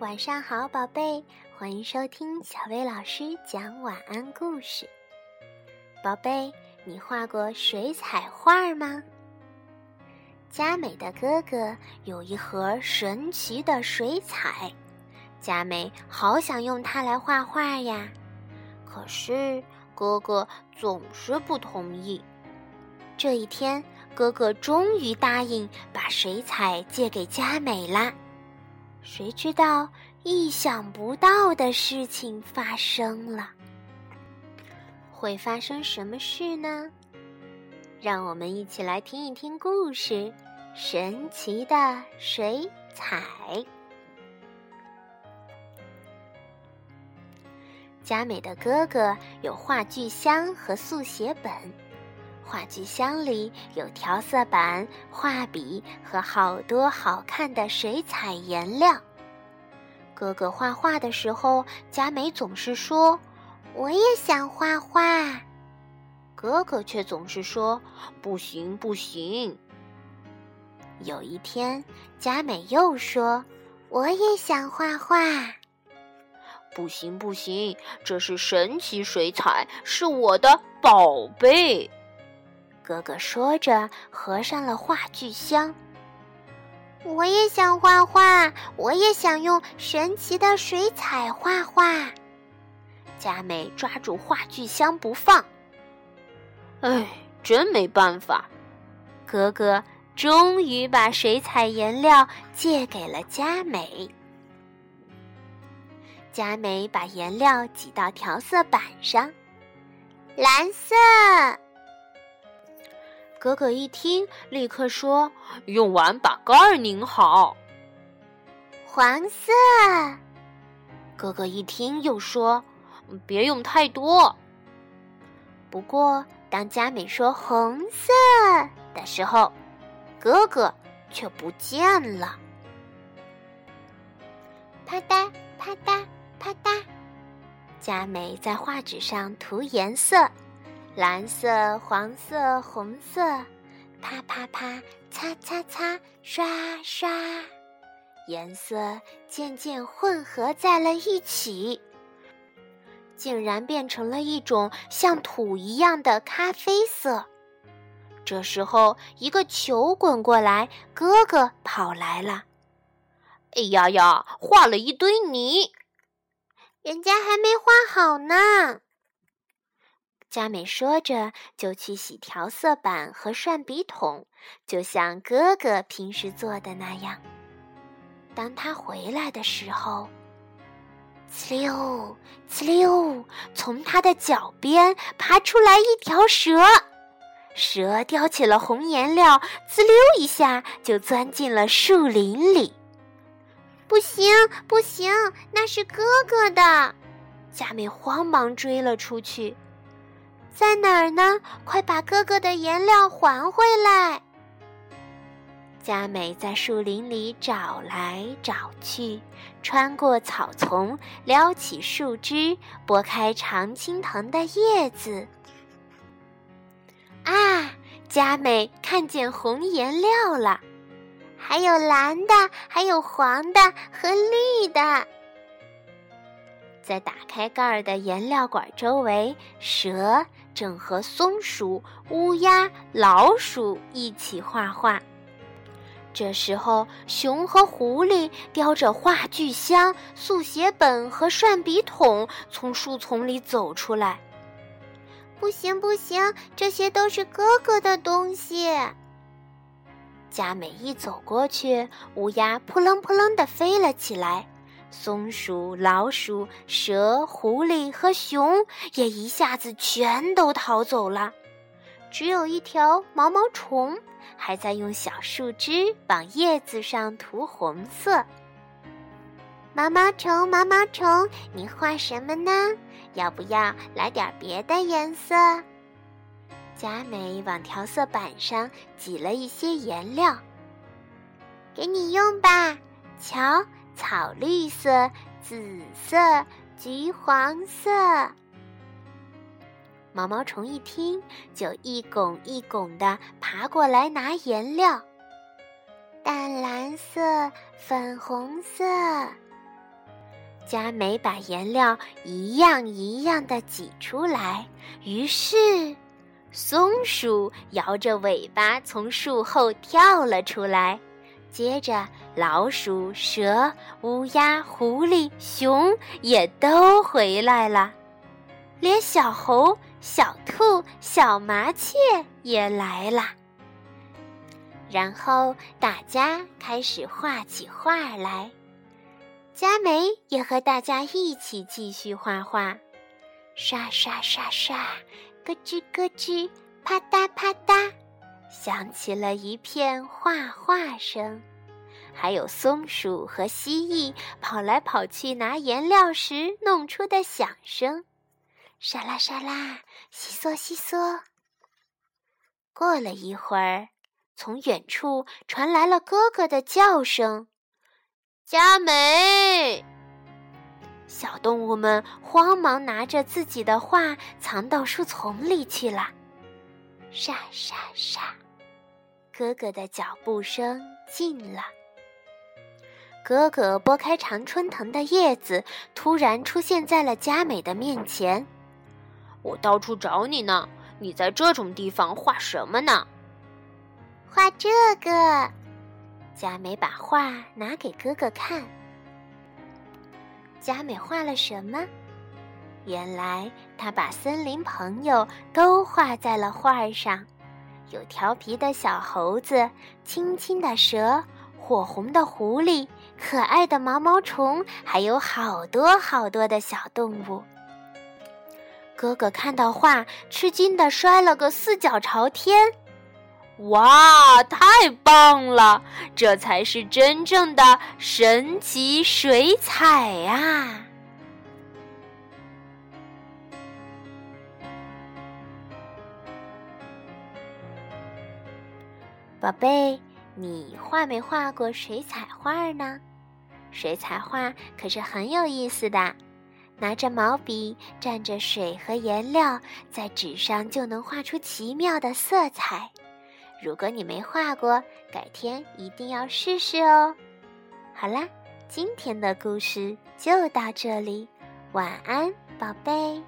晚上好，宝贝，欢迎收听小薇老师讲晚安故事。宝贝，你画过水彩画吗？佳美的哥哥有一盒神奇的水彩，佳美好想用它来画画呀，可是哥哥总是不同意。这一天，哥哥终于答应把水彩借给佳美啦。谁知道意想不到的事情发生了？会发生什么事呢？让我们一起来听一听故事《神奇的水彩》。佳美的哥哥有画具箱和速写本。画具箱里有调色板、画笔和好多好看的水彩颜料。哥哥画画的时候，佳美总是说：“我也想画画。”哥哥却总是说：“不行，不行。”有一天，佳美又说：“我也想画画。”“不行，不行，这是神奇水彩，是我的宝贝。”哥哥说着，合上了画具箱。我也想画画，我也想用神奇的水彩画画。佳美抓住画具箱不放。哎，真没办法。哥哥终于把水彩颜料借给了佳美。佳美把颜料挤到调色板上，蓝色。哥哥一听，立刻说：“用完把盖儿拧好。”黄色。哥哥一听，又说：“别用太多。”不过，当佳美说“红色”的时候，哥哥却不见了。啪嗒啪嗒啪嗒，佳美在画纸上涂颜色。蓝色、黄色、红色，啪啪啪，擦擦擦，刷刷，颜色渐渐混合在了一起，竟然变成了一种像土一样的咖啡色。这时候，一个球滚过来，哥哥跑来了。哎呀呀，画了一堆泥，人家还没画好呢。佳美说着，就去洗调色板和涮笔筒，就像哥哥平时做的那样。当他回来的时候，呲溜呲溜，从他的脚边爬出来一条蛇，蛇叼起了红颜料，滋溜一下就钻进了树林里。不行不行，那是哥哥的！佳美慌忙追了出去。在哪儿呢？快把哥哥的颜料还回来！佳美在树林里找来找去，穿过草丛，撩起树枝，拨开常青藤的叶子。啊！佳美看见红颜料了，还有蓝的，还有黄的和绿的。在打开盖儿的颜料管周围，蛇正和松鼠、乌鸦、老鼠一起画画。这时候，熊和狐狸叼着画具箱、速写本和涮笔筒从树丛里走出来。不行，不行，这些都是哥哥的东西。佳美一走过去，乌鸦扑棱扑棱地飞了起来。松鼠、老鼠、蛇、狐狸和熊也一下子全都逃走了，只有一条毛毛虫还在用小树枝往叶子上涂红色。毛毛虫，毛毛虫，你画什么呢？要不要来点别的颜色？佳美往调色板上挤了一些颜料，给你用吧，瞧。草绿色、紫色、橘黄色。毛毛虫一听，就一拱一拱的爬过来拿颜料。淡蓝色、粉红色，佳美把颜料一样一样的挤出来，于是松鼠摇着尾巴从树后跳了出来。接着，老鼠、蛇、乌鸦、狐狸、熊也都回来了，连小猴、小兔、小麻雀也来了。然后大家开始画起画来。佳美也和大家一起继续画画，刷刷刷刷，咯吱咯吱，啪嗒啪嗒，响起了一片画画声。还有松鼠和蜥蜴跑来跑去拿颜料时弄出的响声，沙啦沙啦，悉嗦悉嗦。过了一会儿，从远处传来了哥哥的叫声。佳美，小动物们慌忙拿着自己的画藏到树丛里去了。沙沙沙，哥哥的脚步声近了。哥哥拨开常春藤的叶子，突然出现在了佳美的面前。我到处找你呢，你在这种地方画什么呢？画这个。佳美把画拿给哥哥看。佳美画了什么？原来他把森林朋友都画在了画上，有调皮的小猴子、青青的蛇、火红的狐狸、可爱的毛毛虫，还有好多好多的小动物。哥哥看到画，吃惊的摔了个四脚朝天。哇，太棒了！这才是真正的神奇水彩呀！宝贝，你画没画过水彩画呢？水彩画可是很有意思的，拿着毛笔，蘸着水和颜料，在纸上就能画出奇妙的色彩。如果你没画过，改天一定要试试哦。好啦，今天的故事就到这里，晚安，宝贝。